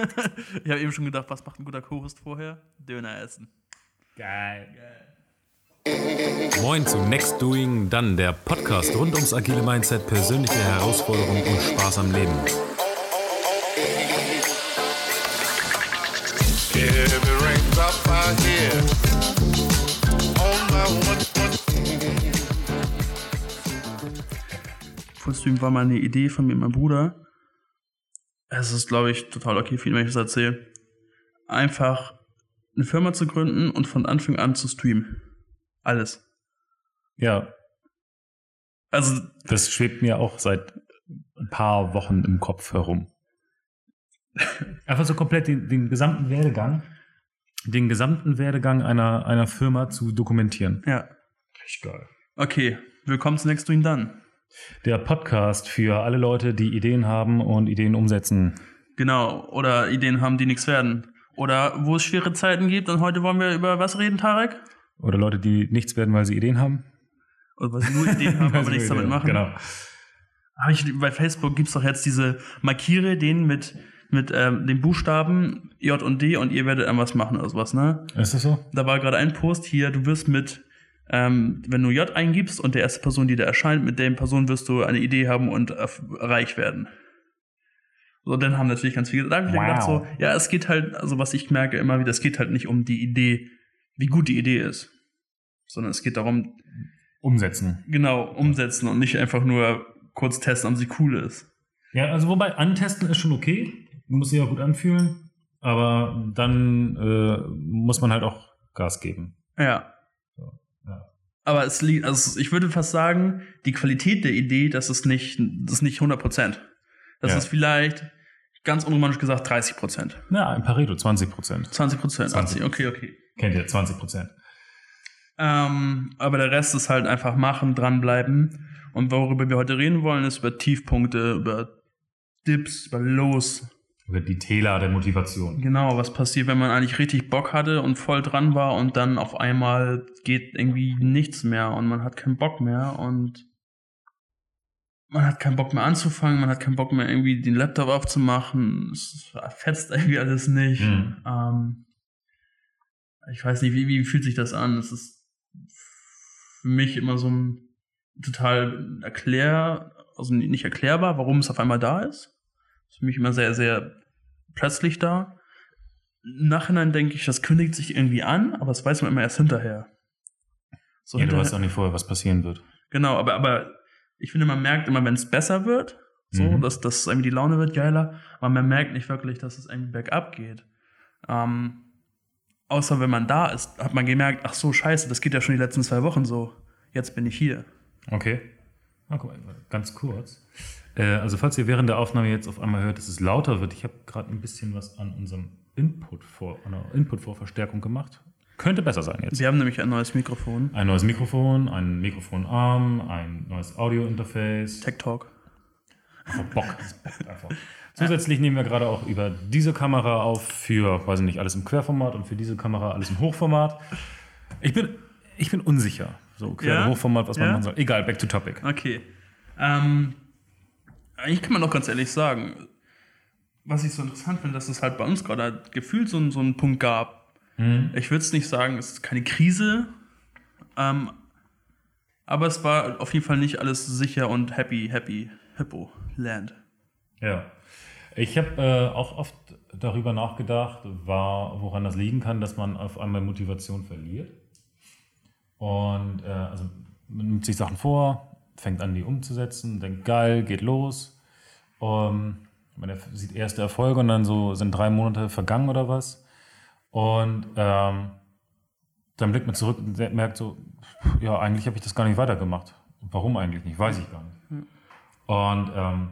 ich habe eben schon gedacht, was macht ein guter Co-Host vorher? Döner essen. Geil. Moin zu Next Doing, dann der Podcast rund ums agile Mindset, persönliche Herausforderungen und Spaß am Leben. Fullstream war mal eine Idee von mir und meinem Bruder. Es ist, glaube ich, total okay für ihn, wenn ich das erzähle. Einfach eine Firma zu gründen und von Anfang an zu streamen. Alles. Ja. Also. Das schwebt mir auch seit ein paar Wochen im Kopf herum. Einfach so komplett den, den gesamten Werdegang, den gesamten Werdegang einer, einer Firma zu dokumentieren. Ja. Richtig geil. Okay, willkommen zu Next Dream Done. Der Podcast für alle Leute, die Ideen haben und Ideen umsetzen. Genau, oder Ideen haben, die nichts werden. Oder wo es schwere Zeiten gibt und heute wollen wir über was reden, Tarek? Oder Leute, die nichts werden, weil sie Ideen haben. Oder weil sie nur Ideen haben, aber nichts damit machen. Genau. Aber ich, bei Facebook gibt es doch jetzt diese Markiere den mit, mit ähm, den Buchstaben J und D und ihr werdet irgendwas machen oder sowas, ne? Ist das so? Da war gerade ein Post hier, du wirst mit ähm, wenn du J eingibst und der erste Person, die da erscheint, mit der Person wirst du eine Idee haben und reich werden. So, dann haben natürlich ganz viele, wow. gedacht so, ja, es geht halt, also was ich merke immer wieder, es geht halt nicht um die Idee, wie gut die Idee ist, sondern es geht darum, umsetzen. Genau, umsetzen und nicht einfach nur kurz testen, ob sie cool ist. Ja, also wobei antesten ist schon okay, muss sich auch gut anfühlen, aber dann äh, muss man halt auch Gas geben. Ja. Aber es liegt, also ich würde fast sagen, die Qualität der Idee, das ist nicht, das ist nicht 100 Prozent. Das ja. ist vielleicht, ganz unromantisch gesagt, 30 Prozent. Ja, ein Pareto, 20 Prozent. 20 Prozent, okay, okay. Kennt ihr, 20 Prozent. Ähm, aber der Rest ist halt einfach machen, dranbleiben. Und worüber wir heute reden wollen, ist über Tiefpunkte, über Dips, über Los. Oder die Täler der Motivation. Genau, was passiert, wenn man eigentlich richtig Bock hatte und voll dran war und dann auf einmal geht irgendwie nichts mehr und man hat keinen Bock mehr und man hat keinen Bock mehr anzufangen, man hat keinen Bock mehr irgendwie den Laptop aufzumachen, es fetzt irgendwie alles nicht. Mhm. Ähm, ich weiß nicht, wie, wie fühlt sich das an? Es ist für mich immer so ein total erklär, also nicht erklärbar, warum es auf einmal da ist. Das ist für mich immer sehr, sehr plötzlich da. Im Nachhinein denke ich, das kündigt sich irgendwie an, aber das weiß man immer erst hinterher. So ja, hinterher. du weißt auch nicht vorher, was passieren wird. Genau, aber, aber ich finde, man merkt immer, wenn es besser wird, so, mhm. dass, dass irgendwie die Laune wird geiler, aber man merkt nicht wirklich, dass es irgendwie bergab geht. Ähm, außer wenn man da ist, hat man gemerkt, ach so, scheiße, das geht ja schon die letzten zwei Wochen so. Jetzt bin ich hier. Okay. Ah, guck mal, ganz kurz. Äh, also falls ihr während der Aufnahme jetzt auf einmal hört, dass es lauter wird, ich habe gerade ein bisschen was an unserem Input vor, Input vor Verstärkung gemacht. Könnte besser sein jetzt. Wir haben nämlich ein neues Mikrofon. Ein neues Mikrofon, ein Mikrofonarm, ein neues Audio-Interface. Tech Talk. Einfach Bock. einfach. Zusätzlich nehmen wir gerade auch über diese Kamera auf für, weiß ich nicht, alles im Querformat und für diese Kamera alles im Hochformat. Ich bin, ich bin unsicher. So, Quer- ja? Hochformat, was man ja? machen soll. Egal, back to topic. Okay. Ähm, eigentlich kann man doch ganz ehrlich sagen, was ich so interessant finde, dass es halt bei uns gerade gefühlt so, so einen Punkt gab. Mhm. Ich würde es nicht sagen, es ist keine Krise, ähm, aber es war auf jeden Fall nicht alles sicher und happy, happy, hippo, land. Ja. Ich habe äh, auch oft darüber nachgedacht, war, woran das liegen kann, dass man auf einmal Motivation verliert. Und äh, also man nimmt sich Sachen vor, fängt an, die umzusetzen, denkt, geil, geht los. Um, man sieht erste Erfolge und dann so sind drei Monate vergangen oder was. Und ähm, dann blickt man zurück und merkt so, ja, eigentlich habe ich das gar nicht weitergemacht. Warum eigentlich nicht? Weiß ich gar nicht. Und ähm,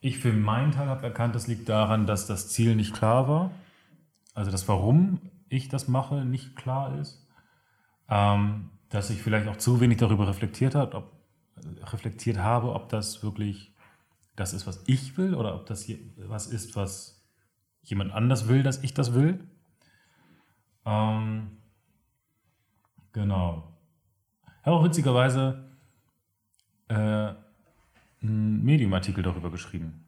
ich für meinen Teil habe erkannt, das liegt daran, dass das Ziel nicht klar war. Also das Warum ich das mache nicht klar ist. Ähm, dass ich vielleicht auch zu wenig darüber reflektiert, hat, ob, reflektiert habe, ob das wirklich das ist, was ich will oder ob das was ist, was jemand anders will, dass ich das will. Ähm, genau. Ich habe auch witzigerweise äh, einen Medium-Artikel darüber geschrieben.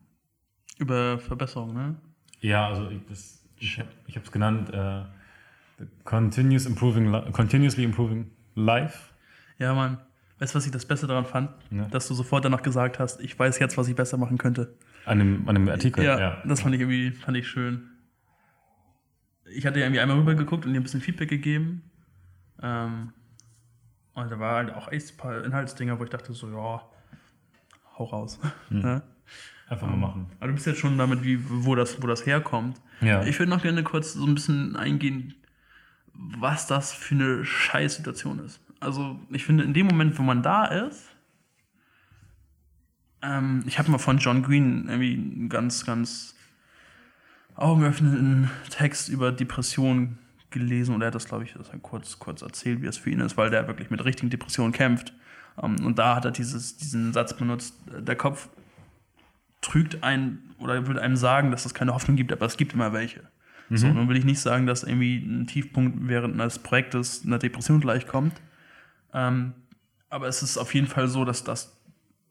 Über Verbesserung, ne? Ja, also ich, das, ich habe es genannt, äh, continuous improving, continuously improving life. Ja, Mann. Weißt du, was ich das Beste daran fand? Ja. Dass du sofort danach gesagt hast, ich weiß jetzt, was ich besser machen könnte. An dem, an dem Artikel, Ja, ja. das fand ich irgendwie fand ich schön. Ich hatte ja irgendwie einmal rübergeguckt und dir ein bisschen Feedback gegeben. Ähm, und da war halt auch echt ein paar Inhaltsdinger, wo ich dachte so, ja, hau raus. Hm. Ja? Einfach mal machen. Aber du bist jetzt schon damit, wie, wo, das, wo das herkommt. Ja. Ich würde noch gerne kurz so ein bisschen eingehen, was das für eine Scheißsituation ist. Also, ich finde, in dem Moment, wo man da ist, ähm, ich habe mal von John Green irgendwie einen ganz, ganz augenöffnenden Text über Depressionen gelesen und er hat das, glaube ich, das kurz, kurz erzählt, wie es für ihn ist, weil der wirklich mit richtigen Depressionen kämpft. Ähm, und da hat er dieses, diesen Satz benutzt, der Kopf trügt einen oder würde einem sagen, dass es keine Hoffnung gibt, aber es gibt immer welche. So, nun will ich nicht sagen, dass irgendwie ein Tiefpunkt während eines Projektes einer Depression gleichkommt. Ähm, aber es ist auf jeden Fall so, dass das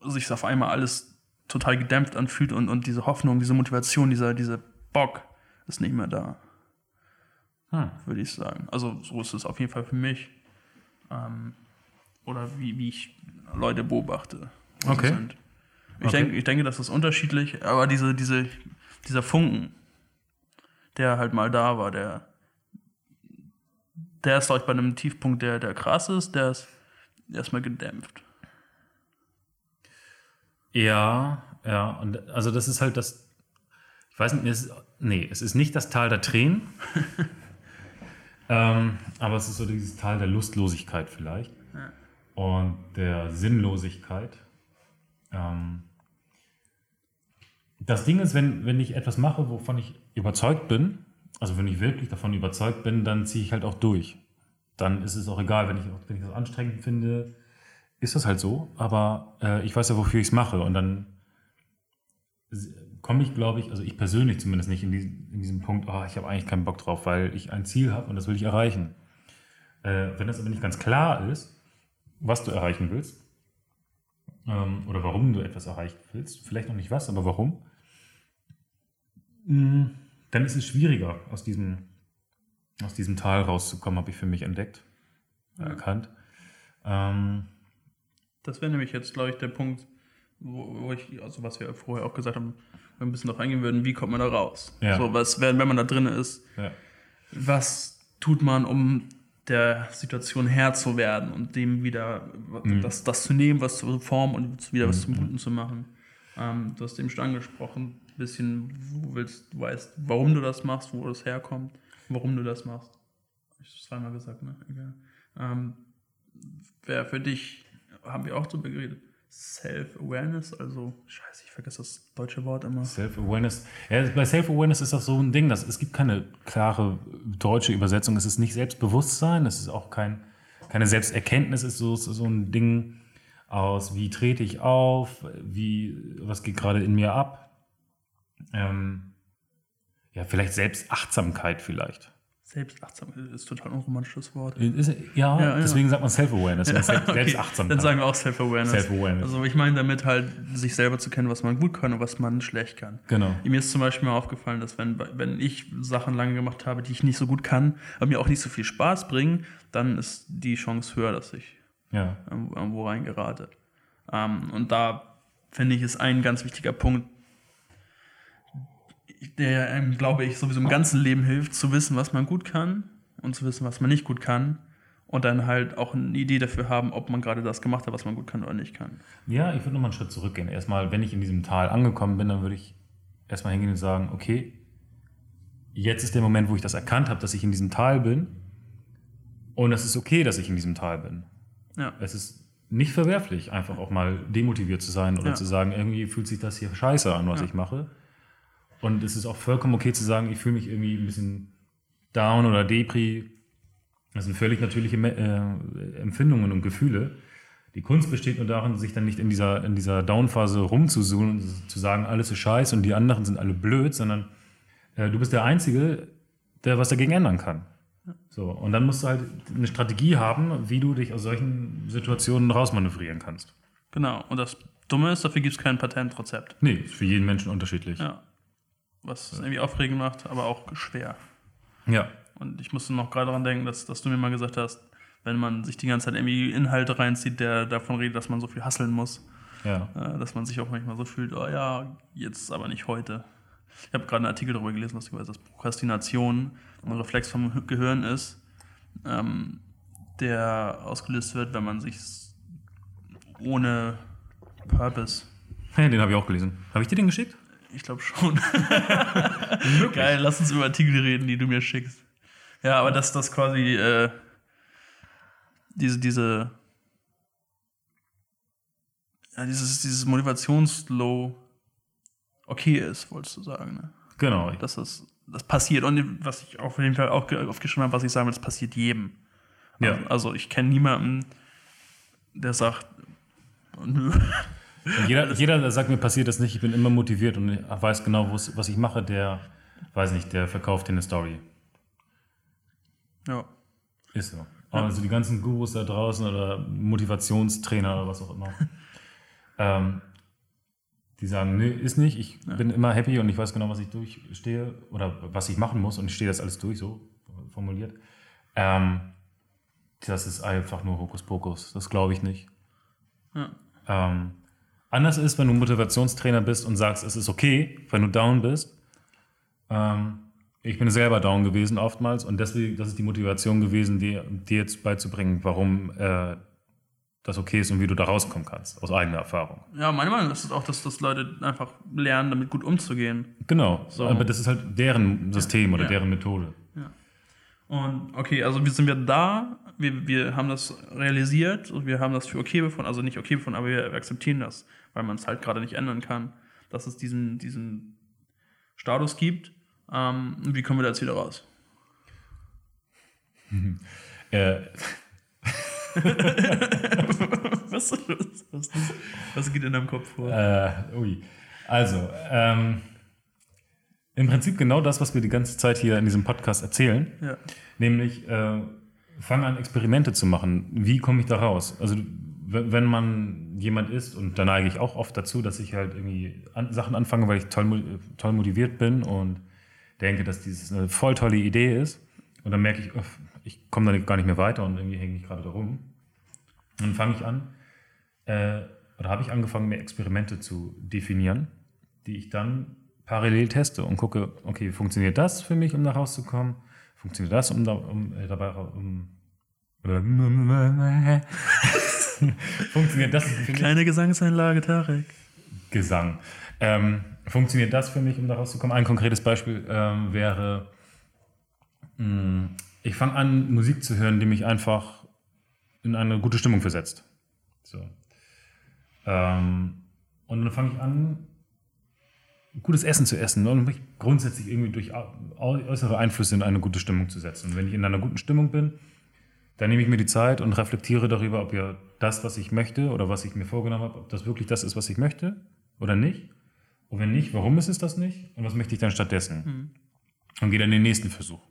sich auf einmal alles total gedämpft anfühlt und, und diese Hoffnung, diese Motivation, dieser, dieser Bock ist nicht mehr da, Hm. würde ich sagen. Also so ist es auf jeden Fall für mich. Ähm, oder wie, wie ich Leute beobachte. Okay. Ich, Okay. denke, ich denke, das ist unterschiedlich, aber diese, diese, dieser Funken, der halt mal da war, der, der ist, glaube ich, bei einem Tiefpunkt, der, der krass ist, der ist erstmal gedämpft. Ja, ja, und also das ist halt das, ich weiß nicht, es ist, nee, es ist nicht das Tal der Tränen, ähm, aber es ist so dieses Tal der Lustlosigkeit vielleicht und der Sinnlosigkeit. Ähm, das Ding ist, wenn, wenn ich etwas mache, wovon ich überzeugt bin, also wenn ich wirklich davon überzeugt bin, dann ziehe ich halt auch durch. Dann ist es auch egal, wenn ich, wenn ich das anstrengend finde, ist das halt so, aber äh, ich weiß ja, wofür ich es mache und dann komme ich, glaube ich, also ich persönlich zumindest nicht in, diesen, in diesem Punkt, oh, ich habe eigentlich keinen Bock drauf, weil ich ein Ziel habe und das will ich erreichen. Äh, wenn das aber nicht ganz klar ist, was du erreichen willst ähm, oder warum du etwas erreichen willst, vielleicht noch nicht was, aber warum, dann ist es schwieriger, aus diesem, aus diesem Tal rauszukommen, habe ich für mich entdeckt, erkannt. Ähm, Das wäre nämlich jetzt, glaube ich, der Punkt, wo, wo ich, also was wir vorher auch gesagt haben, wir ein bisschen darauf eingehen würden, wie kommt man da raus? Ja. So, was, wenn, wenn man da drin ist, ja. was tut man, um der Situation Herr zu werden und dem wieder das, das zu nehmen, was zu formen und wieder was zum Guten zu machen. Ähm, du hast eben schon angesprochen, bisschen, wo willst, du weißt, warum du das machst, wo das herkommt, warum du das machst. Ich zweimal gesagt, ne? Egal. Ähm, Wäre für dich, haben wir auch drüber geredet, Self-Awareness, also, scheiße, ich vergesse das deutsche Wort immer. Self-Awareness. Ja, bei Self-Awareness ist das so ein Ding, dass es gibt keine klare deutsche Übersetzung. Es ist nicht Selbstbewusstsein, es ist auch kein, keine Selbsterkenntnis, es ist so, es so ein Ding aus, wie trete ich auf, wie, was geht gerade in mir ab. Ähm, ja, vielleicht Selbstachtsamkeit vielleicht. Selbstachtsamkeit ist total ein romantisches Wort. Ist, ja, Ja, ja. deswegen sagt man Self-Awareness. Okay, Selbstachtsamkeit. Dann sagen wir auch Self-Awareness. Self-Awareness. Also ich meine damit halt, sich selber zu kennen, was man gut kann und was man schlecht kann. genau. Mir ist zum Beispiel mal aufgefallen, dass wenn, wenn ich Sachen lange gemacht habe, die ich nicht so gut kann, aber mir auch nicht so viel Spaß bringen, dann ist die Chance höher, dass ich Ja. irgendwo, reingerate. Ähm, und da finde ich, ist ein ganz wichtiger Punkt, der einem, glaube ich, sowieso im ganzen Leben hilft, zu wissen, was man gut kann und zu wissen, was man nicht gut kann. Und dann halt auch eine Idee dafür haben, ob man gerade das gemacht hat, was man gut kann oder nicht kann. Ja, ich würde nochmal einen Schritt zurückgehen. Erstmal, wenn ich in diesem Tal angekommen bin, dann würde ich erstmal hingehen und sagen, okay, jetzt ist der Moment, wo ich das erkannt habe, dass ich in diesem Tal bin. Und es ist okay, dass ich in diesem Tal bin. Ja. Es ist nicht verwerflich, einfach auch mal demotiviert zu sein oder Ja. zu sagen, irgendwie fühlt sich das hier scheiße an, was Ja. ich mache. Und es ist auch vollkommen okay zu sagen, ich fühle mich irgendwie ein bisschen down oder depri. Das sind völlig natürliche äh, Empfindungen und Gefühle. Die Kunst besteht nur darin, sich dann nicht in dieser, in dieser Down-Phase rumzusuchen und zu sagen, alles ist scheiße und die anderen sind alle blöd, sondern äh, du bist der Einzige, der was dagegen ändern kann. So, und dann musst du halt eine Strategie haben, wie du dich aus solchen Situationen rausmanövrieren kannst. Genau. Und das Dumme ist, dafür gibt es kein Patentrezept. Nee, ist für jeden Menschen unterschiedlich. Ja. Was es irgendwie aufregend macht, aber auch schwer. Ja. Und ich musste noch gerade daran denken, dass, dass du mir mal gesagt hast, wenn man sich die ganze Zeit irgendwie Inhalte reinzieht, der davon redet, dass man so viel hasseln muss, Ja. äh, dass man sich auch manchmal so fühlt, oh ja, jetzt aber nicht heute. Ich habe gerade einen Artikel darüber gelesen, dass dass Prokrastination ein Reflex vom Gehirn ist, ähm, der ausgelöst wird, wenn man sich ohne Purpose, Hey, den habe ich auch gelesen. Habe ich dir den geschickt? Ich glaube schon. Geil, lass uns über Artikel reden, die du mir schickst. Ja, aber dass das quasi äh, diese, diese, ja, dieses, dieses Motivationslow okay ist, wolltest du sagen, ne? Genau. Dass das, das passiert. Und was ich auf jeden Fall auch ge- aufgeschrieben habe, was ich sagen will, das passiert jedem. Ja. Also, also ich kenne niemanden, der sagt, nö. Jeder, jeder, der sagt, mir passiert das nicht, ich bin immer motiviert und weiß genau, was ich mache, der, weiß nicht, der verkauft dir eine Story. Ja. Ist so. Also die ganzen Gurus da draußen oder Motivationstrainer oder was auch immer, ähm, die sagen, nee, ist nicht, ich bin immer happy und ich weiß genau, was ich durchstehe oder was ich machen muss und ich stehe das alles durch, so formuliert. Ähm, das ist einfach nur Hokuspokus, das glaube ich nicht. Ja. Ähm, anders ist, wenn du Motivationstrainer bist und sagst, es ist okay, wenn du down bist. Ähm, ich bin selber down gewesen oftmals und deswegen, das ist die Motivation gewesen, dir, dir jetzt beizubringen, warum äh, das okay ist und wie du da rauskommen kannst, aus eigener Erfahrung. Ja, meine Meinung ist es auch, dass, dass Leute einfach lernen, damit gut umzugehen. Genau, aber das ist halt deren System oder Ja. deren Methode. Und okay, also wir sind wir da, wir, wir haben das realisiert und wir haben das für okay befunden, also nicht okay befunden, aber wir akzeptieren das, weil man es halt gerade nicht ändern kann, dass es diesen, diesen Status gibt. Ähm, wie kommen wir da jetzt wieder raus? Äh, Was, was, was, was geht in deinem Kopf vor? Äh, ui. Also, ähm, im Prinzip genau das, was wir die ganze Zeit hier in diesem Podcast erzählen. Ja. Nämlich, äh, fang an, Experimente zu machen. Wie komme ich da raus? Also, wenn man jemand ist, und da neige ich auch oft dazu, dass ich halt irgendwie an, Sachen anfange, weil ich toll, toll motiviert bin und denke, dass dieses eine voll tolle Idee ist. Und dann merke ich, ich komme da gar nicht mehr weiter und irgendwie hänge ich gerade da rum. Und dann fange ich an, äh, oder habe ich angefangen, mir Experimente zu definieren, die ich dann parallel teste und gucke, okay, funktioniert das für mich, um da rauszukommen? Funktioniert das, um, da, um äh, dabei um, funktioniert das für mich? Kleine Gesangseinlage, Tarek. Gesang. Ähm, funktioniert das für mich, um da rauszukommen? Ein konkretes Beispiel ähm, wäre, mh, ich fange an, Musik zu hören, die mich einfach in eine gute Stimmung versetzt. So. Ähm, und dann fange ich an, gutes Essen zu essen und mich grundsätzlich irgendwie durch äußere Einflüsse in eine gute Stimmung zu setzen. Und wenn ich in einer guten Stimmung bin, dann nehme ich mir die Zeit und reflektiere darüber, ob ja das, was ich möchte oder was ich mir vorgenommen habe, ob das wirklich das ist, was ich möchte oder nicht. Und wenn nicht, warum ist es das nicht? Und was möchte ich dann stattdessen? Und gehe dann in den nächsten Versuch.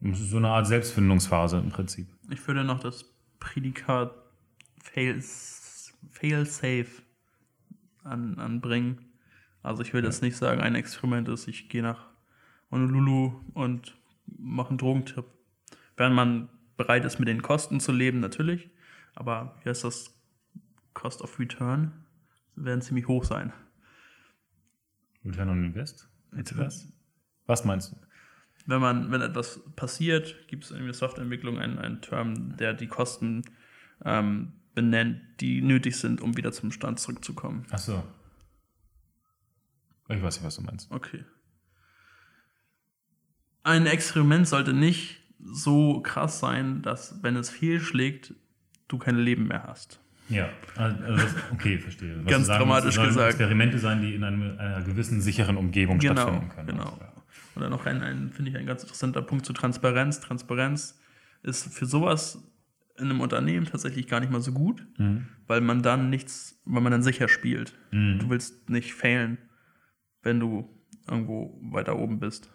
Das ist so eine Art Selbstfindungsphase im Prinzip. Ich würde noch das Prädikat fail, fail safe an, anbringen. Also ich würde jetzt nicht sagen, ein Experiment ist, ich gehe nach Honolulu und mache einen Drogentipp. Wenn man bereit ist, mit den Kosten zu leben, natürlich. Aber hier ist das Cost of Return, werden ziemlich hoch sein. Return on Invest? Das? Was meinst du? wenn man, wenn etwas passiert, gibt es in der Softwareentwicklung einen, einen Term, der die Kosten ähm, benennt, die nötig sind, um wieder zum Stand zurückzukommen. Ach so. Ich weiß nicht, was du meinst. Okay. Ein Experiment sollte nicht so krass sein, dass, wenn es fehlschlägt, du kein Leben mehr hast. Ja, also das, okay, verstehe. Was Ganz sagen dramatisch willst, gesagt. Experimente sein, die in einem, einer gewissen sicheren Umgebung Genau, stattfinden können. genau. Ja. Oder noch ein, ein finde ich, ein ganz interessanter Punkt zu Transparenz. Transparenz ist für sowas in einem Unternehmen tatsächlich gar nicht mal so gut, Mhm. weil man dann nichts, weil man dann sicher spielt. Du willst nicht failen, wenn du irgendwo weiter oben bist.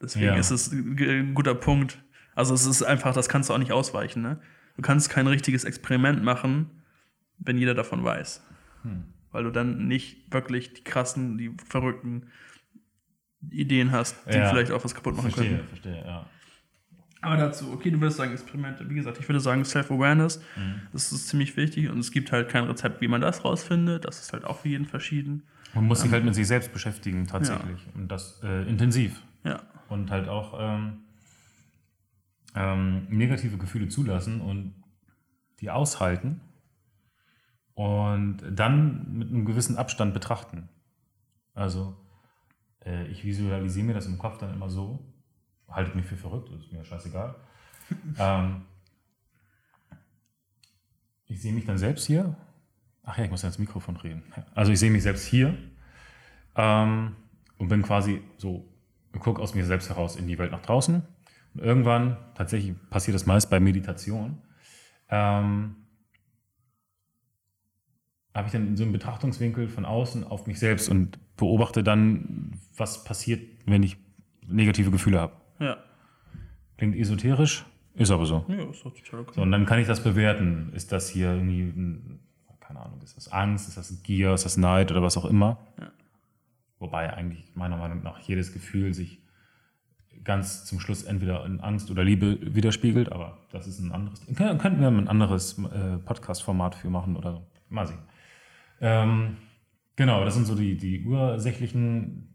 Deswegen Ja. ist es ein guter Punkt. Also es ist einfach, das kannst du auch nicht ausweichen. Ne? Du kannst kein richtiges Experiment machen, wenn jeder davon weiß. Weil du dann nicht wirklich die krassen, die verrückten Ideen hast, die Ja. vielleicht auch was kaputt machen Verstehe, können. verstehe, ja. Aber dazu, okay, du würdest sagen Experimente. Wie gesagt, ich würde sagen Self-Awareness, Mhm. das ist ziemlich wichtig und es gibt halt kein Rezept, wie man das rausfindet. Das ist halt auch für jeden verschieden. Man muss sich halt mit sich selbst beschäftigen, tatsächlich. Und das äh, intensiv. Ja, Und halt auch ähm, ähm, negative Gefühle zulassen und die aushalten und dann mit einem gewissen Abstand betrachten. Also äh, ich visualisiere mir das im Kopf dann immer so, haltet mich für verrückt, ist mir scheißegal. ähm, ich sehe mich dann selbst hier. Ach ja, ich muss ja ins Mikrofon reden. Also ich sehe mich selbst hier ähm, und bin quasi so, gucke aus mir selbst heraus in die Welt nach draußen. Und irgendwann, tatsächlich passiert das meist bei Meditation, ähm, habe ich dann so einen Betrachtungswinkel von außen auf mich selbst und beobachte dann, was passiert, wenn ich negative Gefühle habe. Ja. Klingt esoterisch, ist aber so. Ja, ist doch total okay. So, und dann kann ich das bewerten. Ist das hier irgendwie, ein, keine Ahnung, ist das Angst, ist das Gier, ist das Neid oder was auch immer? Ja. Wobei eigentlich meiner Meinung nach jedes Gefühl sich ganz zum Schluss entweder in Angst oder Liebe widerspiegelt, aber das ist ein anderes. Kön- Könnten wir ein anderes äh, Podcast-Format für machen oder. Mal sehen. Ähm, genau, das sind so die, die ursächlichen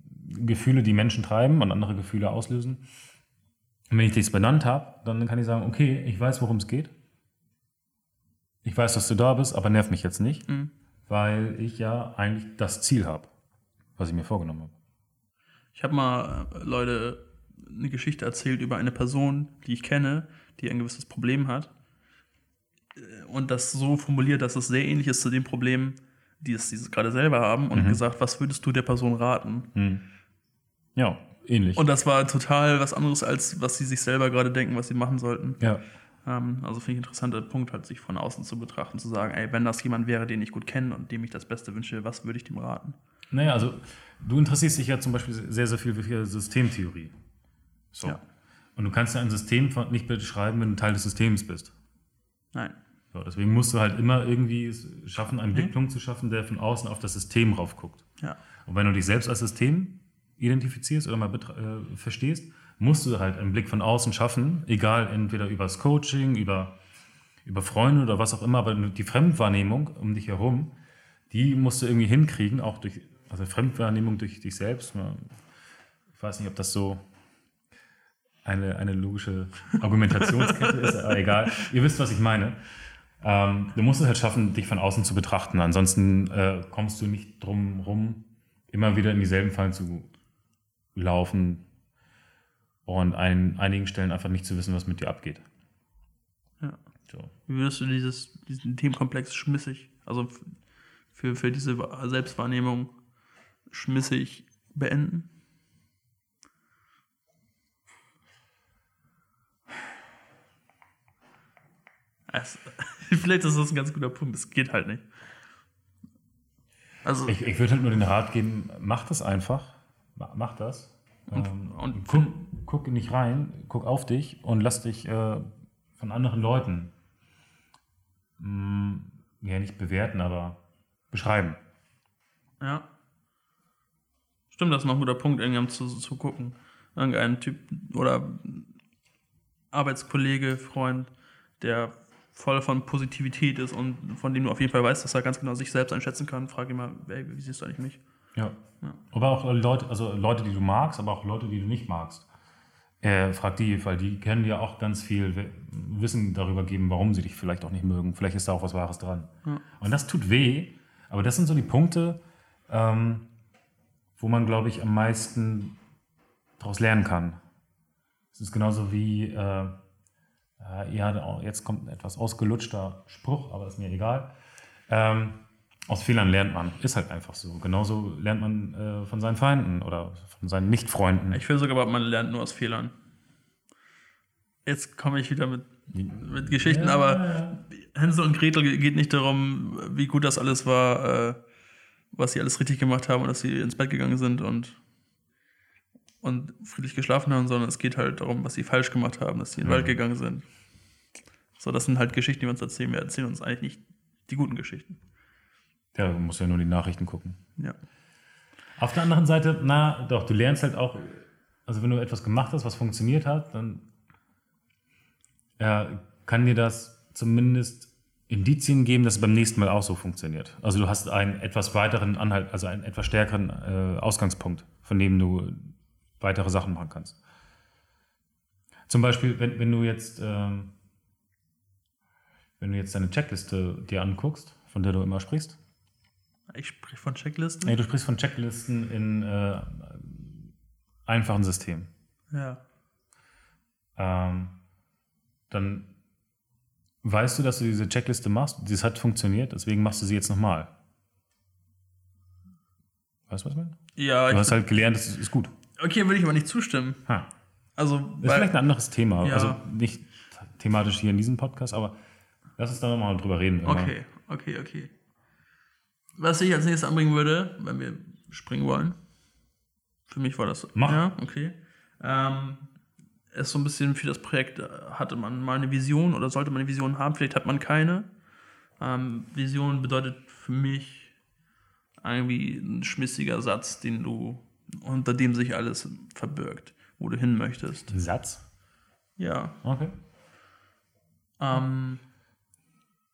Gefühle, die Menschen treiben und andere Gefühle auslösen. Und wenn ich das benannt habe, dann kann ich sagen, okay, ich weiß, worum es geht. Ich weiß, dass du da bist, aber nerv mich jetzt nicht, Mhm. weil ich ja eigentlich das Ziel habe, was ich mir vorgenommen habe. Ich habe mal äh, Leute eine Geschichte erzählt über eine Person, die ich kenne, die ein gewisses Problem hat. Äh, Und das so formuliert, dass es sehr ähnlich ist zu dem Problem, die es die sie gerade selber haben. Und gesagt, was würdest du der Person raten? Hm. Ja, ähnlich. Und das war total was anderes, als was sie sich selber gerade denken, was sie machen sollten. ja, Ähm, also finde ich ein interessanter Punkt, halt sich von außen zu betrachten, zu sagen, ey, wenn das jemand wäre, den ich gut kenne und dem ich das Beste wünsche, was würde ich dem raten? naja, also du interessierst dich ja zum Beispiel sehr, sehr viel für Systemtheorie. So. Ja. Und du kannst ja ein System nicht beschreiben, wenn du Teil des Systems bist. Nein. So, deswegen musst du halt immer irgendwie schaffen, einen Blickpunkt zu schaffen, der von außen auf das System raufguckt. Ja. Und wenn du dich selbst als System identifizierst oder mal äh, verstehst, musst du halt einen Blick von außen schaffen, egal entweder übers Coaching, über, über Freunde oder was auch immer, aber die Fremdwahrnehmung um dich herum, die musst du irgendwie hinkriegen, auch durch, also Fremdwahrnehmung durch dich selbst. Ich weiß nicht, ob das so eine, eine logische Argumentationskette ist, aber egal. Ihr wisst, was ich meine. Ähm, du musst es halt schaffen, dich von außen zu betrachten. Ansonsten äh, kommst du nicht drum rum, immer wieder in dieselben Fallen zu laufen und an einigen Stellen einfach nicht zu wissen, was mit dir abgeht. Ja. So. Wie würdest du dieses, diesen Themenkomplex schmissig, also für, für diese Wa- Selbstwahrnehmung schmissig beenden? Vielleicht ist das ein ganz guter Punkt, es geht halt nicht. Also, Ich, ich würde halt nur den Rat geben, mach das einfach. Ma- Mach das. Ähm, und guck, guck nicht rein, guck auf dich und lass dich äh, von anderen Leuten mh, ja nicht bewerten, aber beschreiben. Ja. Stimmt, das ist noch ein guter Punkt, irgendwann zu, zu gucken. Irgendein Typ oder Arbeitskollege, Freund, der voll von Positivität ist und von dem du auf jeden Fall weißt, dass er ganz genau sich selbst einschätzen kann. Frag ihn mal, ey, wie siehst du eigentlich mich? Ja. Aber auch Leute, also Leute, die du magst, aber auch Leute, die du nicht magst. Äh, frag die, weil die können dir auch ganz viel Wissen darüber geben, warum sie dich vielleicht auch nicht mögen. Vielleicht ist da auch was Wahres dran. Und das tut weh, aber das sind so die Punkte, ähm, wo man, glaube ich, am meisten daraus lernen kann. Es ist genauso wie, äh, äh, ja, jetzt kommt ein etwas ausgelutschter Spruch, aber ist mir egal. Ähm, aus Fehlern lernt man. Ist halt einfach so. Genauso lernt man äh, von seinen Feinden oder von seinen Nicht-Freunden. Ich finde sogar, man lernt nur aus Fehlern. Jetzt komme ich wieder mit, mit Geschichten, aber Hänsel und Gretel ge- geht nicht darum, wie gut das alles war, äh, was sie alles richtig gemacht haben und dass sie ins Bett gegangen sind und, und friedlich geschlafen haben, sondern es geht halt darum, was sie falsch gemacht haben, dass sie in den Wald gegangen sind. So, das sind halt Geschichten, die wir uns erzählen. Wir erzählen uns eigentlich nicht die guten Geschichten. Ja, du musst ja nur die Nachrichten gucken. Ja. Auf der anderen Seite, na doch, du lernst halt auch, also wenn du etwas gemacht hast, was funktioniert hat, dann ja, kann dir das zumindest Indizien geben, dass es beim nächsten Mal auch so funktioniert. Also du hast einen etwas weiteren Anhalt, also einen etwas stärkeren äh, Ausgangspunkt, von dem du weitere Sachen machen kannst. Zum Beispiel, wenn, wenn du jetzt ähm, wenn du jetzt deine Checkliste dir anguckst, von der du immer sprichst. Ich spreche von Checklisten? Nee, du sprichst von Checklisten in äh, einfachen Systemen. Ja. Ähm, dann weißt du, dass du diese Checkliste machst, das hat funktioniert, deswegen machst du sie jetzt nochmal. Weißt du, was ich meine? Ja, Du hast halt gelernt, das ist gut. okay, würde ich aber nicht zustimmen. Ha. Also, Das ist vielleicht ein anderes Thema. Ja. Also nicht thematisch hier in diesem Podcast, aber lass uns da nochmal drüber reden. Okay, okay, okay. Was ich als nächstes anbringen würde, wenn wir springen wollen, für mich war das. Mach. Ja, okay. Ähm, ist so ein bisschen für das Projekt, äh, hatte man mal eine Vision oder sollte man eine Vision haben, vielleicht hat man keine. Ähm, Vision bedeutet für mich irgendwie ein schmissiger Satz, den du, unter dem sich alles verbirgt, wo du hin möchtest. Ein Satz? Ja. Okay. Ähm,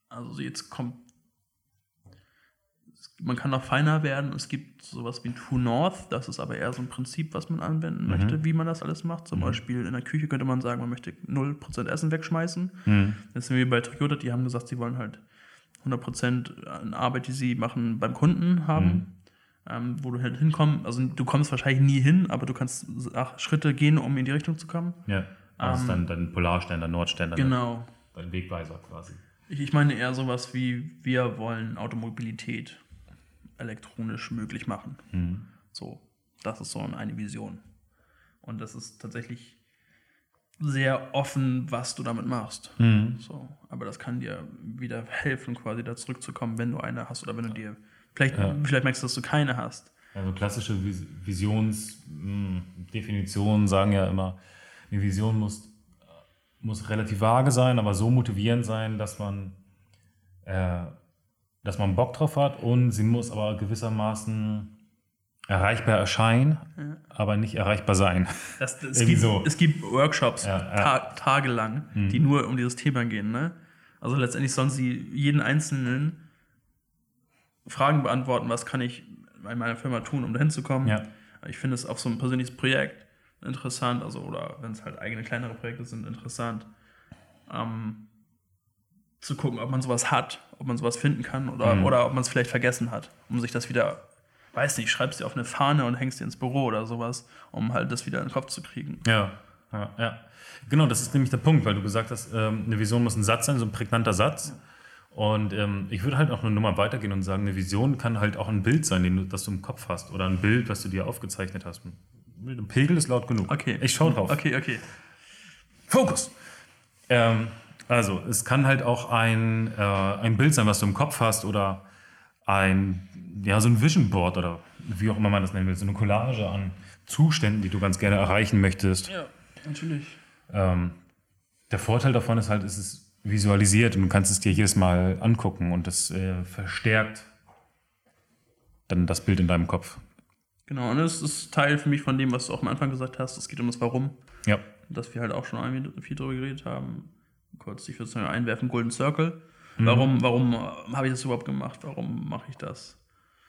also jetzt kommt. Man kann noch feiner werden. Es gibt sowas wie True North. Das ist aber eher so ein Prinzip, was man anwenden möchte, wie man das alles macht. Zum Beispiel in der Küche könnte man sagen, man möchte 0% Essen wegschmeißen. Mhm. Jetzt sind wir bei Toyota, die haben gesagt, sie wollen halt 100% an Arbeit, die sie machen, beim Kunden haben. Ähm, wo du halt hinkommst. Also du kommst wahrscheinlich nie hin, aber du kannst ach, Schritte gehen, um in die Richtung zu kommen. Ja. Das ist dann dein Polarstern, dein Nordstern, dein, Genau. dein Wegweiser quasi. Ich, ich meine eher sowas wie, wir wollen Automobilität elektronisch möglich machen. So, das ist so eine Vision. Und das ist tatsächlich sehr offen, was du damit machst. So, aber das kann dir wieder helfen, quasi da zurückzukommen, wenn du eine hast oder wenn du dir, vielleicht, vielleicht merkst dass du keine hast. Also klassische Vis- Visionsdefinitionen sagen ja immer, eine Vision muss, muss relativ vage sein, aber so motivierend sein, dass man, äh, dass man Bock drauf hat und sie muss aber gewissermaßen erreichbar erscheinen, aber nicht erreichbar sein. Das, es, Irgendwie gibt, so. es gibt Workshops Ja, ja. Ta tagelang, die nur um dieses Thema gehen. Ne? Also letztendlich sollen sie jeden einzelnen Fragen beantworten, was kann ich in meiner Firma tun, um dahin zu kommen. Ja. Ich finde es auch so ein persönliches Projekt interessant, also oder wenn es halt eigene kleinere Projekte sind, interessant, ähm, zu gucken, ob man sowas hat, ob man sowas finden kann oder, oder ob man es vielleicht vergessen hat, um sich das wieder, weiß nicht, schreibst dir auf eine Fahne und hängst dir ins Büro oder sowas, um halt das wieder in den Kopf zu kriegen. Ja, ja, ja. Genau, das ist nämlich der Punkt, weil du gesagt hast, ähm, eine Vision muss ein Satz sein, so ein prägnanter Satz. Und ähm, ich würde halt auch eine Nummer weitergehen und sagen, eine Vision kann halt auch ein Bild sein, den du, das du im Kopf hast oder ein Bild, was du dir aufgezeichnet hast. Ein Pegel ist laut genug. Okay. Ich schau drauf. Okay, okay. Fokus. Ähm, also, es kann halt auch ein, äh, ein Bild sein, was du im Kopf hast oder ein, ja, so ein Vision Board oder wie auch immer man das nennen will, so eine Collage an Zuständen, die du ganz gerne erreichen möchtest. Ja, natürlich. Ähm, der Vorteil davon ist halt, es ist visualisiert und du kannst es dir jedes Mal angucken und das äh, verstärkt dann das Bild in deinem Kopf. Genau, und das ist Teil für mich von dem, was du auch am Anfang gesagt hast. Es geht um das Warum, Ja. dass wir halt auch schon viel drüber geredet haben. Kurz, ich würde es nur einwerfen, Golden Circle. Warum, warum äh, habe ich das überhaupt gemacht? Warum mache ich das?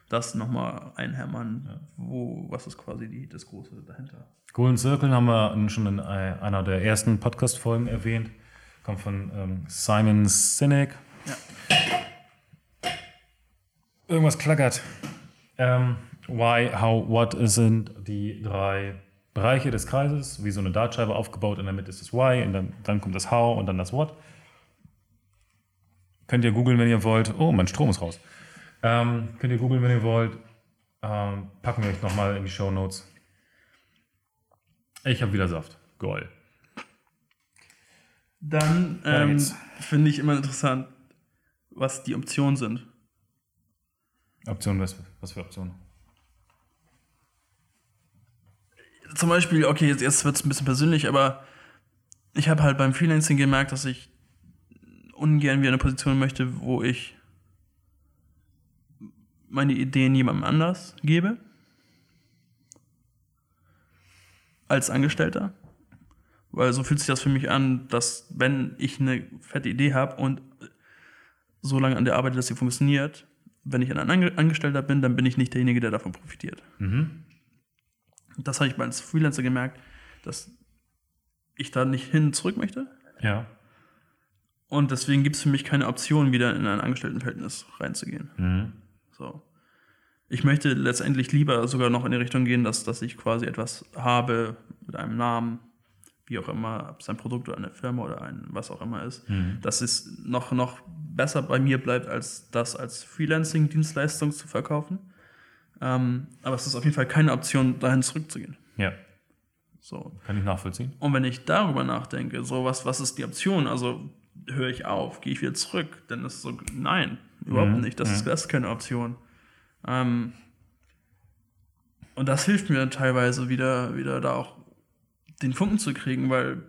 Das nochmal einhämmern, wo, was ist quasi die, das Große dahinter? Golden Circle haben wir schon in einer der ersten Podcast-Folgen erwähnt. Kommt von ähm, Simon Sinek. Ja. Irgendwas klackert. Ähm, why, how, what sind die drei Bereiche des Kreises, wie so eine Dartscheibe aufgebaut. In der Mitte ist das Why, und dann, dann kommt das How und dann das What. Könnt ihr googeln, wenn ihr wollt. Oh, mein Strom ist raus. Ähm, könnt ihr googeln, wenn ihr wollt. Ähm, packen wir euch nochmal in die Show Notes. Ich habe wieder Saft. Goal. Dann ähm, finde ich immer interessant, was die Optionen sind. Option, was, was für Optionen? Zum Beispiel, okay, jetzt, jetzt wird es ein bisschen persönlich, aber ich habe halt beim Freelancing gemerkt, dass ich ungern wieder eine Position möchte, wo ich meine Ideen jemandem anders gebe. Als Angestellter. Weil so fühlt sich das für mich an, dass wenn ich eine fette Idee habe und so lange an der arbeite, dass sie funktioniert, wenn ich ein Ange Angestellter bin, dann bin ich nicht derjenige, der davon profitiert. Mhm. Das habe ich als Freelancer gemerkt, dass ich da nicht hin zurück möchte. Ja. Und deswegen gibt es für mich keine Option, wieder in ein Angestelltenverhältnis reinzugehen. Mhm. So. Ich möchte letztendlich lieber sogar noch in die Richtung gehen, dass, dass ich quasi etwas habe mit einem Namen, wie auch immer, ob es ein Produkt oder eine Firma oder ein was auch immer ist, dass es noch, noch besser bei mir bleibt, als das als Freelancing-Dienstleistung zu verkaufen. Ähm, aber es ist auf jeden Fall keine Option, dahin zurückzugehen. Ja. So. Kann ich nachvollziehen. Und wenn ich darüber nachdenke, so was, was ist die Option? Also höre ich auf, gehe ich wieder zurück? Dann ist so, nein, überhaupt Mhm. nicht. Das, ist, das ist keine Option. Ähm, und das hilft mir teilweise wieder, wieder da auch den Funken zu kriegen, weil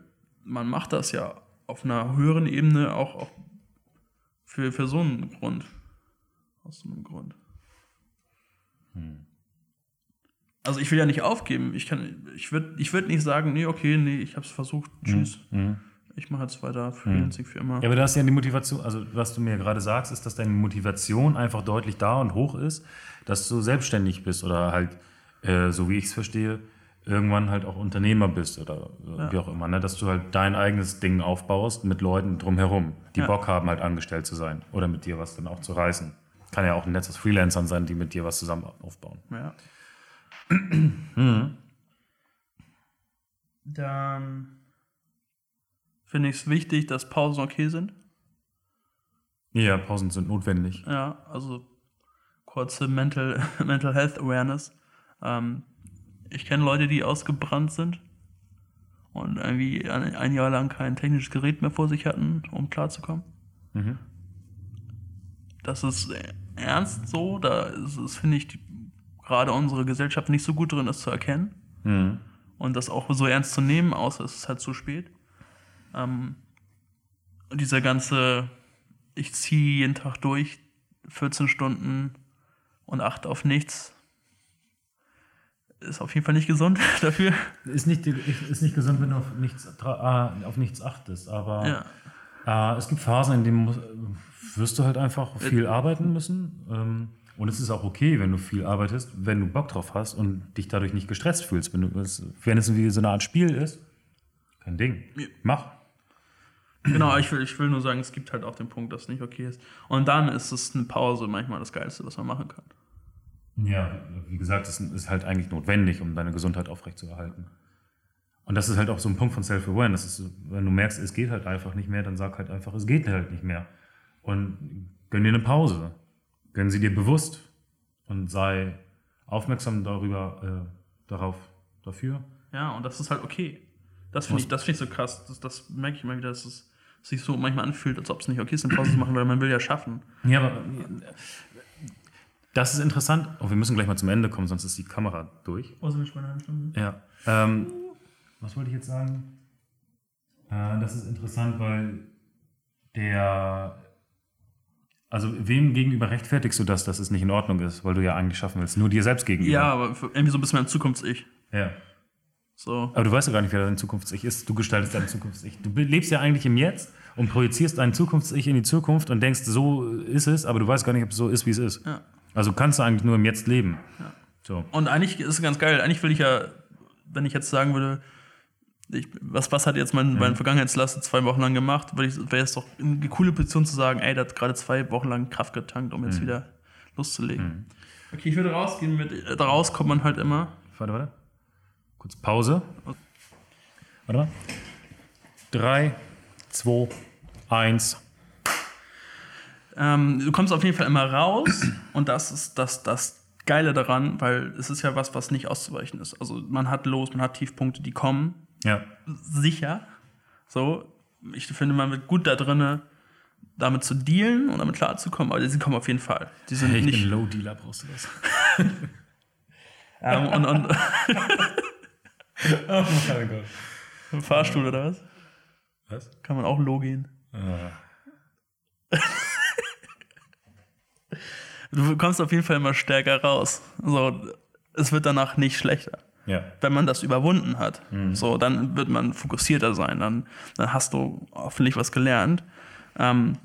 man macht das ja auf einer höheren Ebene auch, auch für, für so einen Grund. Aus so einem Grund. Also ich will ja nicht aufgeben. Ich kann, ich würde ich würd nicht sagen, nee, okay, nee, ich habe es versucht, tschüss. Ich mache jetzt weiter Freelancing für immer. Ja, aber da ist ja die Motivation, also was du mir gerade sagst, ist, dass deine Motivation einfach deutlich da und hoch ist, dass du selbstständig bist oder halt, äh, so wie ich es verstehe, irgendwann halt auch Unternehmer bist oder äh, wie auch immer, ne? dass du halt dein eigenes Ding aufbaust mit Leuten drumherum, die Ja. Bock haben, halt angestellt zu sein oder mit dir was dann auch zu reißen. Kann ja auch ein Netz aus Freelancern sein, die mit dir was zusammen aufbauen. Ja. Mhm. Dann finde ich es wichtig, dass Pausen okay sind. Ja, Pausen sind notwendig. Ja, also kurze Mental, Mental Health Awareness. Ähm, ich kenne Leute, die ausgebrannt sind und irgendwie ein, ein Jahr lang kein technisches Gerät mehr vor sich hatten, um klarzukommen. Mhm. Das ist ernst so, da ist es, finde ich, gerade unsere Gesellschaft nicht so gut drin, das zu erkennen. Mhm. und das auch so ernst zu nehmen, außer es ist halt zu spät. Ähm, dieser ganze, ich ziehe jeden Tag durch, 14 Stunden und achte auf nichts, ist auf jeden Fall nicht gesund dafür. Ist nicht, ist nicht gesund, wenn du auf nichts, äh, auf nichts achtest, aber Ja, äh, es gibt Phasen, in denen wirst du halt einfach viel arbeiten müssen. Ähm, und es ist auch okay, wenn du viel arbeitest, wenn du Bock drauf hast und dich dadurch nicht gestresst fühlst. Wenn, du, es- wenn es wie so eine Art Spiel ist, kein Ding. Mach. genau, ich will, ich will nur sagen, es gibt halt auch den Punkt, dass es nicht okay ist. Und dann ist es eine Pause manchmal das Geilste, was man machen kann. Ja, wie gesagt, es ist halt eigentlich notwendig, um deine Gesundheit aufrechtzuerhalten. Und das ist halt auch so ein Punkt von Self-Awareness. Wenn du merkst, es geht halt einfach nicht mehr, dann sag halt einfach, es geht halt nicht mehr. Und gönn dir eine Pause. Gönn sie dir bewusst und sei aufmerksam darüber, äh, darauf, dafür. Ja, und das ist halt okay. Das finde ich, das finde ich so krass. Das, das merke ich immer wieder, dass es sich so manchmal anfühlt, als ob es nicht okay ist, eine Pause zu machen, weil man will ja schaffen. Ja, aber äh, das ist interessant. Oh, wir müssen gleich mal zum Ende kommen, sonst ist die Kamera durch. Außer mit einer halben Stunde. Ja. Ähm, was wollte ich jetzt sagen? Äh, das ist interessant, weil der. Also, wem gegenüber rechtfertigst du das, dass es nicht in Ordnung ist, weil du ja eigentlich schaffen willst? Nur dir selbst gegenüber. Ja, aber irgendwie so ein bisschen mein Zukunfts-Ich. ja. So. Aber du weißt ja gar nicht, wer dein Zukunfts-Ich ist. Du gestaltest dein Zukunfts-Ich. Du lebst ja eigentlich im Jetzt und projizierst dein Zukunfts-Ich in die Zukunft und denkst, so ist es, aber du weißt gar nicht, ob es so ist, wie es ist. Ja. Also kannst du eigentlich nur im Jetzt leben. So. Und eigentlich ist es ganz geil. Eigentlich will ich ja, wenn ich jetzt sagen würde, ich, was, was hat jetzt mein, mein Vergangenheitslaster zwei Wochen lang gemacht, wäre es doch eine coole Position zu sagen, ey, der hat gerade zwei Wochen lang Kraft getankt, um jetzt wieder loszulegen. Okay, ich würde rausgehen mit, äh, da raus kommt man halt immer. Warte, warte. Kurz Pause. Warte mal. Drei, zwei, eins. Ähm, du kommst auf jeden Fall immer raus und das ist das, das Geile daran, weil es ist ja was, was nicht auszuweichen ist. Also man hat Los, man hat Tiefpunkte, die kommen, Ja. sicher. So, ich finde, man wird gut da drinne, damit zu dealen und damit klarzukommen, aber sie kommen auf jeden Fall. Die sind Ich nicht. bin Low Dealer, brauchst du das? Ähm, und, und Oh mein Gott. im Fahrstuhl oder was? Was? Kann man auch low gehen. Ah. du kommst auf jeden Fall immer stärker raus. So, es wird danach nicht schlechter. Ja. Wenn man das überwunden hat, Mhm. so, dann wird man fokussierter sein, dann, dann hast du hoffentlich was gelernt. Ähm,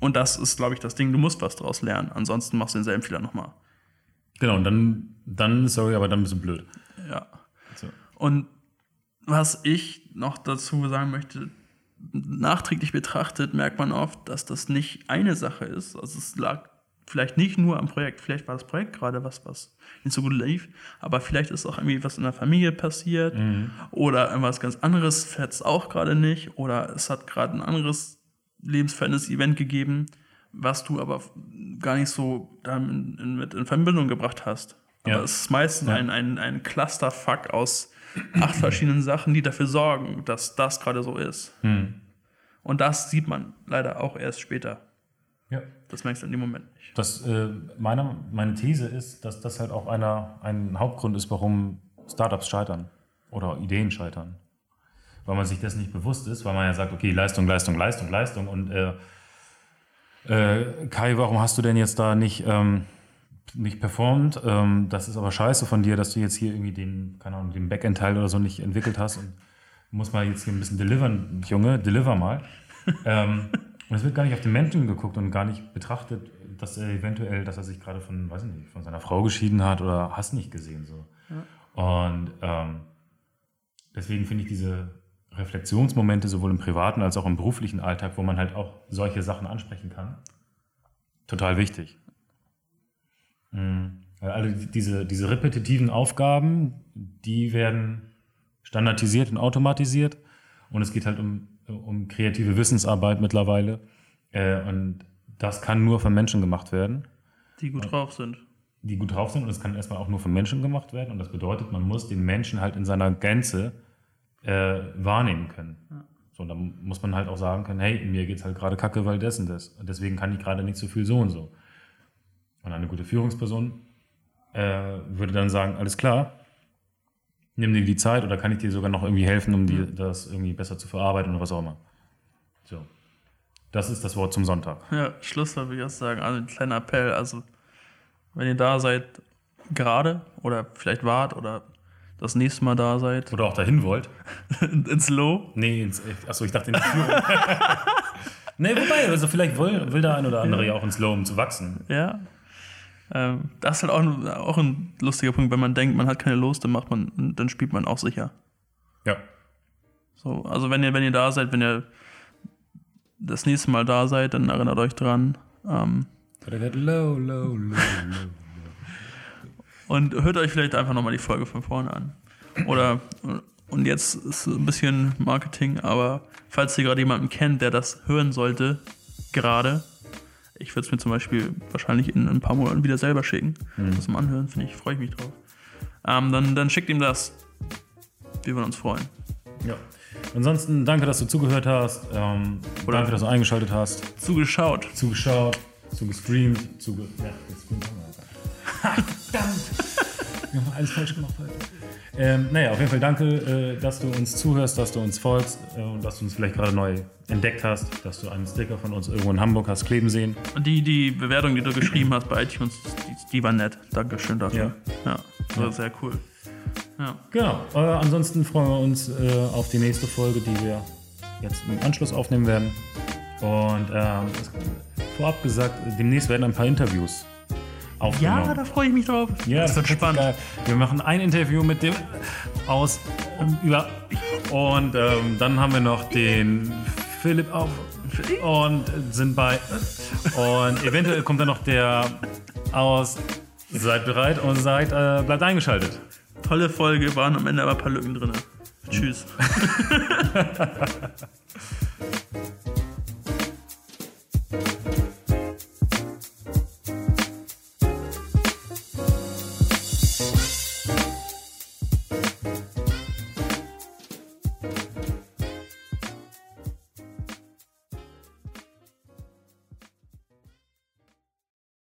und das ist, glaube ich, das Ding, du musst was draus lernen. Ansonsten machst du denselben Fehler nochmal. Genau, und dann, dann, sorry, aber dann ein bisschen blöd. Ja. So. Und was ich noch dazu sagen möchte, nachträglich betrachtet merkt man oft, dass das nicht eine Sache ist. Also es lag vielleicht nicht nur am Projekt, vielleicht war das Projekt gerade was, was nicht so gut lief, aber vielleicht ist auch irgendwie was in der Familie passiert oder irgendwas ganz anderes fährt auch gerade nicht oder es hat gerade ein anderes lebensveränderndes Event gegeben, was du aber gar nicht so damit in, mit in Verbindung gebracht hast. Aber Ja. es ist meistens Ja. ein, ein, ein Clusterfuck aus acht verschiedenen Sachen, die dafür sorgen, dass das gerade so ist. Und das sieht man leider auch erst später. Ja. Das merkst du in dem Moment nicht. Das, äh, meine, meine These ist, dass das halt auch einer, ein Hauptgrund ist, warum Startups scheitern oder Ideen scheitern. Weil man sich das nicht bewusst ist, weil man ja sagt, okay, Leistung, Leistung, Leistung, Leistung. Und äh, äh, Kai, warum hast du denn jetzt da nicht, ähm, nicht performt? Ähm, das ist aber scheiße von dir, dass du jetzt hier irgendwie den, keine Ahnung, den Backend-Teil oder so nicht entwickelt hast und muss mal jetzt hier ein bisschen delivern, Junge, deliver mal. ähm, und es wird gar nicht auf den Menschen geguckt und gar nicht betrachtet, dass er eventuell, dass er sich gerade von, weiß ich nicht, von seiner Frau geschieden hat oder hast nicht gesehen so. Und ähm, deswegen finde ich diese Reflexionsmomente sowohl im privaten als auch im beruflichen Alltag, wo man halt auch solche Sachen ansprechen kann, total wichtig. Mhm. Alle diese, diese repetitiven Aufgaben, die werden standardisiert und automatisiert. Und es geht halt um, um kreative Wissensarbeit mittlerweile. Äh, und das kann nur von Menschen gemacht werden, Die gut drauf sind. die gut drauf sind. Und es kann erstmal auch nur von Menschen gemacht werden. Und das bedeutet, man muss den Menschen halt in seiner Gänze äh, wahrnehmen können. So, und dann muss man halt auch sagen können, hey, mir geht's halt gerade kacke, weil das und das. Und deswegen kann ich gerade nicht so viel so und so. Und eine gute Führungsperson äh, würde dann sagen, alles klar, nimm dir die Zeit oder kann ich dir sogar noch irgendwie helfen, um die, das irgendwie besser zu verarbeiten oder was auch immer. So. Das ist das Wort zum Sonntag. Ja, Schluss würde ich erst sagen. Also ein kleiner Appell. Also, wenn ihr da seid, gerade oder vielleicht wart oder das nächste Mal da seid, Oder auch dahin wollt. ins Low. Nee, ins, achso, ich dachte in die Führung. nee, wobei, also vielleicht will, will der ein oder andere ja auch ins Low, um zu wachsen. Ja. Ähm, das ist halt auch, ein- auch ein lustiger Punkt, wenn man denkt, man hat keine Lust, dann macht man, dann spielt man auch sicher. Ja. So, also wenn ihr, wenn ihr da seid, wenn ihr das nächste Mal da seid, dann erinnert euch dran. Ähm, Low, low, low, low. und hört euch vielleicht einfach nochmal die Folge von vorne an. Oder und jetzt ist ein bisschen Marketing, aber falls ihr gerade jemanden kennt, der das hören sollte, gerade, ich würde es mir zum Beispiel wahrscheinlich in ein paar Monaten wieder selber schicken. Das mal anhören, finde ich, freue ich mich drauf. Ähm, dann, dann schickt ihm das. Wir würden uns freuen. Ja. Ansonsten danke, dass du zugehört hast. Ähm, Oder- danke, dass du eingeschaltet hast, Zugeschaut. zugeschaut, zugestreamt, zuge ja, haben wir. Alter. Verdammt! Wir haben alles falsch gemacht heute. Ähm, naja, auf jeden Fall danke, äh, dass du uns zuhörst, dass du uns folgst äh, und dass du uns vielleicht gerade neu entdeckt hast, dass du einen Sticker von uns irgendwo in Hamburg hast kleben sehen. Und die, die Bewertung, die du geschrieben hast bei iTunes, die, die war nett. Dankeschön dafür. Ja, das war sehr cool. Ja. Genau. Äh, ansonsten freuen wir uns äh, auf die nächste Folge, die wir jetzt im Anschluss aufnehmen werden. Und ähm, vorab gesagt, demnächst werden ein paar Interviews aufgenommen. ja, da freue ich mich drauf. Ja, das wird richtig spannend. geil. Wir machen ein Interview mit dem aus um, über und ähm, dann haben wir noch den Philipp auf und sind bei und eventuell kommt dann noch der aus. Seid bereit und seid äh, bleibt eingeschaltet. Tolle Folge, waren am Ende aber ein paar Lücken drin. Tschüss.